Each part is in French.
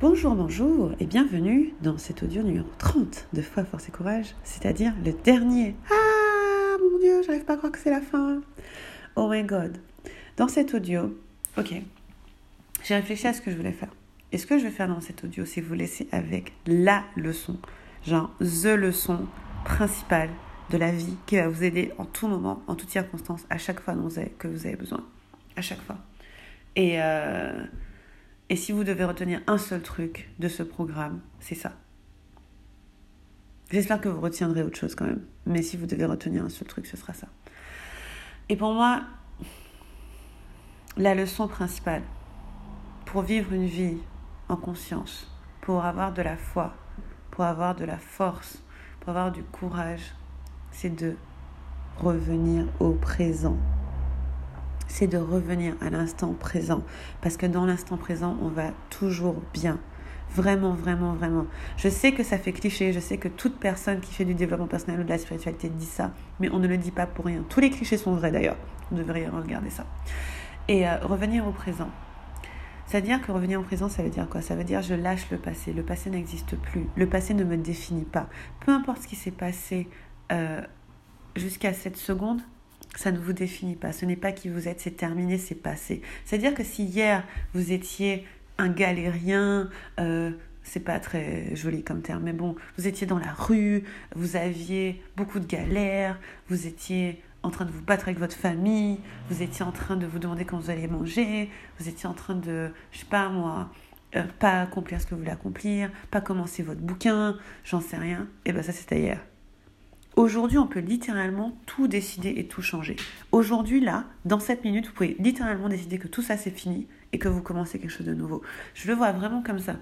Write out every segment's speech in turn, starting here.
Bonjour, bonjour et bienvenue dans cet audio numéro 30 de Foi, Force et Courage, c'est-à-dire le dernier. Ah mon Dieu, j'arrive pas à croire que c'est la fin. Oh my god. Dans cet audio, ok, j'ai réfléchi à ce que je voulais faire. Et ce que je vais faire dans cet audio, c'est vous laisser avec la leçon, genre the leçon principale de la vie qui va vous aider en tout moment, en toutes circonstances, à chaque fois que vous avez besoin. À chaque fois. Et. Euh, et si vous devez retenir un seul truc de ce programme, c'est ça. J'espère que vous retiendrez autre chose quand même. Mais si vous devez retenir un seul truc, ce sera ça. Et pour moi, la leçon principale pour vivre une vie en conscience, pour avoir de la foi, pour avoir de la force, pour avoir du courage, c'est de revenir au présent c'est de revenir à l'instant présent. Parce que dans l'instant présent, on va toujours bien. Vraiment, vraiment, vraiment. Je sais que ça fait cliché, je sais que toute personne qui fait du développement personnel ou de la spiritualité dit ça, mais on ne le dit pas pour rien. Tous les clichés sont vrais d'ailleurs. Vous devriez regarder ça. Et euh, revenir au présent. C'est-à-dire que revenir au présent, ça veut dire quoi? Ça veut dire je lâche le passé. Le passé n'existe plus. Le passé ne me définit pas. Peu importe ce qui s'est passé euh, jusqu'à cette seconde, ça ne vous définit pas. Ce n'est pas qui vous êtes, c'est terminé, c'est passé. C'est-à-dire que si hier vous étiez un galérien, euh, c'est pas très joli comme terme, mais bon, vous étiez dans la rue, vous aviez beaucoup de galères, vous étiez en train de vous battre avec votre famille, vous étiez en train de vous demander quand vous allez manger, vous étiez en train de, je sais pas moi, euh, pas accomplir ce que vous voulez accomplir, pas commencer votre bouquin, j'en sais rien, et ben ça c'était hier. Aujourd'hui, on peut littéralement tout décider et tout changer. Aujourd'hui, là, dans cette minute, vous pouvez littéralement décider que tout ça c'est fini et que vous commencez quelque chose de nouveau. Je le vois vraiment comme ça.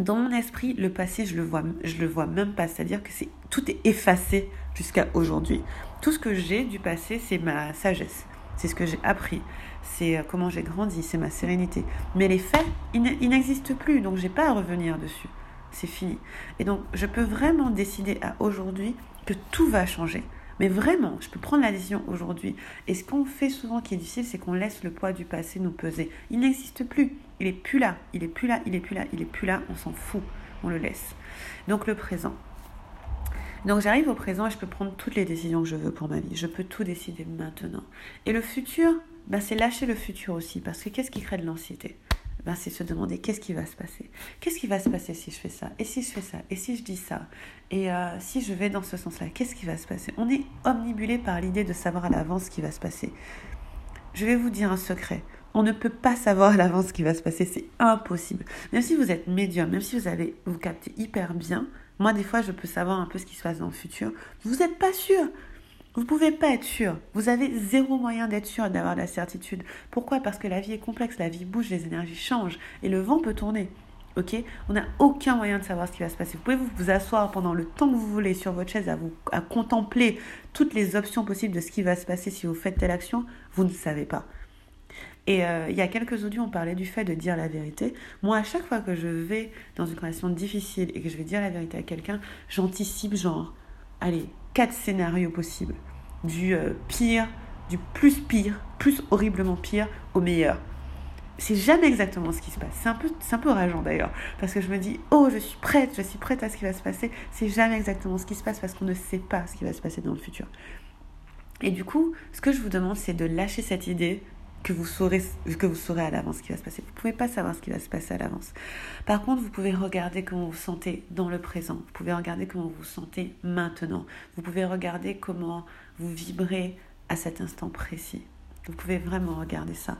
Dans mon esprit, le passé, je le vois, je le vois même pas. C'est-à-dire que c'est tout est effacé jusqu'à aujourd'hui. Tout ce que j'ai du passé, c'est ma sagesse, c'est ce que j'ai appris, c'est euh, comment j'ai grandi, c'est ma sérénité. Mais les faits, ils n'existent plus, donc j'ai pas à revenir dessus. C'est fini. Et donc, je peux vraiment décider à aujourd'hui que tout va changer. Mais vraiment, je peux prendre la décision aujourd'hui. Et ce qu'on fait souvent qui est difficile, c'est qu'on laisse le poids du passé nous peser. Il n'existe plus. Il est plus là. Il est plus là. Il est plus là. Il est plus là. On s'en fout. On le laisse. Donc le présent. Donc j'arrive au présent et je peux prendre toutes les décisions que je veux pour ma vie. Je peux tout décider maintenant. Et le futur, ben, c'est lâcher le futur aussi. Parce que qu'est-ce qui crée de l'anxiété? Ben, c'est se demander qu'est-ce qui va se passer. Qu'est-ce qui va se passer si je fais ça? Et si je fais ça? Et si je dis ça? Et euh, si je vais dans ce sens-là, qu'est-ce qui va se passer? On est omnibulé par l'idée de savoir à l'avance ce qui va se passer. Je vais vous dire un secret. On ne peut pas savoir à l'avance ce qui va se passer, c'est impossible. Même si vous êtes médium, même si vous avez vous captez hyper bien, moi des fois je peux savoir un peu ce qui se passe dans le futur. Vous n'êtes pas sûr. Vous ne pouvez pas être sûr. Vous avez zéro moyen d'être sûr et d'avoir la certitude. Pourquoi? Parce que la vie est complexe, la vie bouge, les énergies changent et le vent peut tourner. Ok? On n'a aucun moyen de savoir ce qui va se passer. Vous pouvez vous, asseoir pendant le temps que vous voulez sur votre chaise à, vous, à contempler toutes les options possibles de ce qui va se passer si vous faites telle action. Vous ne savez pas. Et euh, il y a quelques audios, on parlait du fait de dire la vérité. Moi, à chaque fois que je vais dans une relation difficile et que je vais dire la vérité à quelqu'un, j'anticipe genre, allez, quatre scénarios possibles. Du euh, pire, du plus pire, plus horriblement pire au meilleur. C'est jamais exactement ce qui se passe. C'est un peu, c'est un peu rageant d'ailleurs, parce que je me dis, oh, je suis prête, je suis prête à ce qui va se passer. C'est jamais exactement ce qui se passe parce qu'on ne sait pas ce qui va se passer dans le futur. Et du coup, ce que je vous demande, c'est de lâcher cette idée que vous saurez, que vous saurez à l'avance ce qui va se passer. Vous ne pouvez pas savoir ce qui va se passer à l'avance. Par contre, vous pouvez regarder comment vous vous sentez dans le présent. Vous pouvez regarder comment vous vous sentez maintenant. Vous pouvez regarder comment vous vibrez à cet instant précis. Vous pouvez vraiment regarder ça.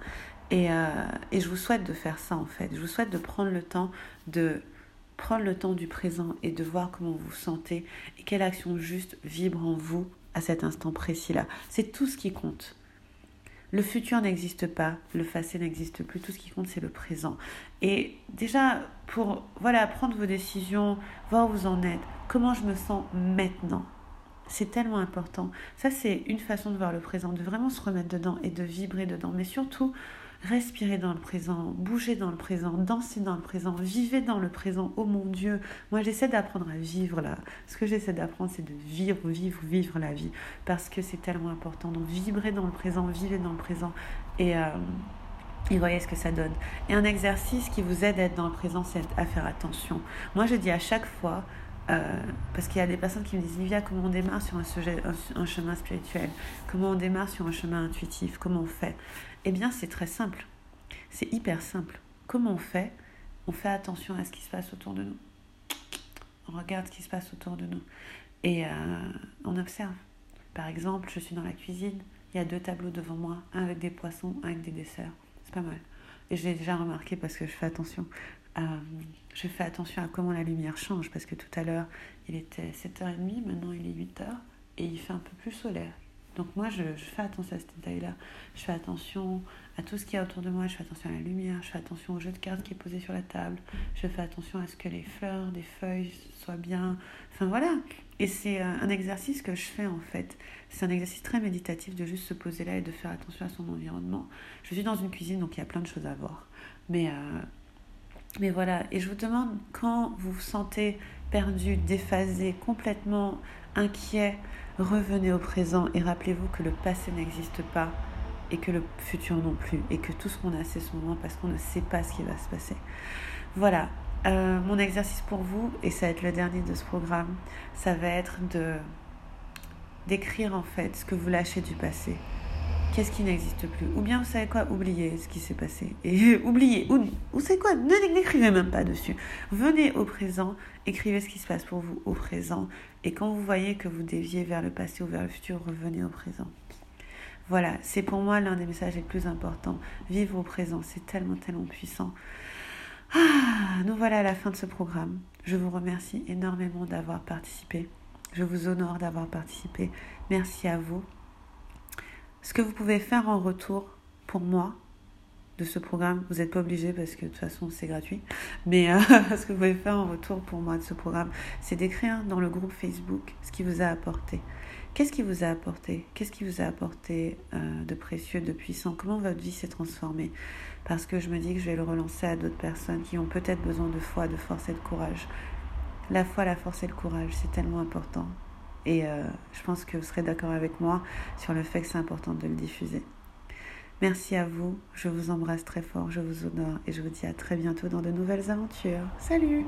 Et, euh, et je vous souhaite de faire ça en fait. Je vous souhaite de prendre le temps de prendre le temps du présent et de voir comment vous vous sentez et quelle action juste vibre en vous à cet instant précis-là. C'est tout ce qui compte. Le futur n'existe pas, le passé n'existe plus, tout ce qui compte c'est le présent. Et déjà, pour voilà, prendre vos décisions, voir où vous en êtes, comment je me sens maintenant, c'est tellement important. Ça, c'est une façon de voir le présent, de vraiment se remettre dedans et de vibrer dedans. Mais surtout, Respirez dans le présent, bougez dans le présent, dansez dans le présent, vivez dans le présent. Oh mon Dieu, moi j'essaie d'apprendre à vivre là. Ce que j'essaie d'apprendre, c'est de vivre, vivre, vivre la vie. Parce que c'est tellement important. Donc vibrez dans le présent, vivez dans le présent. Et, euh, Et voyez ce que ça donne. Et un exercice qui vous aide à être dans le présent, c'est à faire attention. Moi, je dis à chaque fois, euh, parce qu'il y a des personnes qui me disent Livia, comment on démarre sur un, sujet, un, chemin spirituel? Comment on démarre sur un chemin intuitif? Comment on fait? Eh bien, c'est très simple. C'est hyper simple. Comment on fait? On fait attention à ce qui se passe autour de nous. On regarde ce qui se passe autour de nous. Et euh, on observe. Par exemple, je suis dans la cuisine, il y a deux tableaux devant moi, un avec des poissons, un avec des desserts. C'est pas mal. Et je l'ai déjà remarqué parce que je fais attention. Euh, je fais attention à comment la lumière change parce que tout à l'heure il était 7h30, maintenant il est 8h et il fait un peu plus solaire. Donc moi je, fais attention à ce détail-là. Je fais attention à tout ce qu'il y a autour de moi, je fais attention à la lumière, je fais attention au jeu de cartes qui est posé sur la table, je fais attention à ce que les fleurs, des feuilles soient bien. Enfin voilà. Et c'est euh, un exercice que je fais en fait. C'est un exercice très méditatif de juste se poser là et de faire attention à son environnement. Je suis dans une cuisine donc il y a plein de choses à voir. Mais, euh, mais voilà. Et je vous demande quand vous vous sentez perdu, déphasé, complètement inquiet, revenez au présent et rappelez-vous que le passé n'existe pas et que le futur non plus, et que tout ce qu'on a, c'est ce moment parce qu'on ne sait pas ce qui va se passer. Voilà, euh, mon exercice pour vous, et ça va être le dernier de ce programme, ça va être de d'écrire en fait ce que vous lâchez du passé. Qu'est-ce qui n'existe plus? Ou bien vous savez quoi? Oubliez ce qui s'est passé. Et oubliez. Ou vous savez quoi? N'écrivez même pas dessus. Venez au présent, écrivez ce qui se passe pour vous au présent. Et quand vous voyez que vous déviez vers le passé ou vers le futur, revenez au présent. Voilà, c'est pour moi l'un des messages les plus importants. Vivre au présent, c'est tellement, tellement puissant. Ah, nous voilà à la fin de ce programme. Je vous remercie énormément d'avoir participé. Je vous honore d'avoir participé. Merci à vous. Ce que vous pouvez faire en retour pour moi de ce programme, vous n'êtes pas obligé parce que de toute façon c'est gratuit, mais euh, ce que vous pouvez faire en retour pour moi de ce programme, c'est d'écrire dans le groupe Facebook ce qui vous a apporté. Qu'est-ce qui vous a apporté? Qu'est-ce qui vous a apporté euh, de précieux, de puissant? Comment votre vie s'est transformée? Parce que je me dis que je vais le relancer à d'autres personnes qui ont peut-être besoin de foi, de force et de courage. La foi, la force et le courage, c'est tellement important. Et euh, je pense que vous serez d'accord avec moi sur le fait que c'est important de le diffuser. Merci à vous, je vous embrasse très fort, je vous honore et je vous dis à très bientôt dans de nouvelles aventures. Salut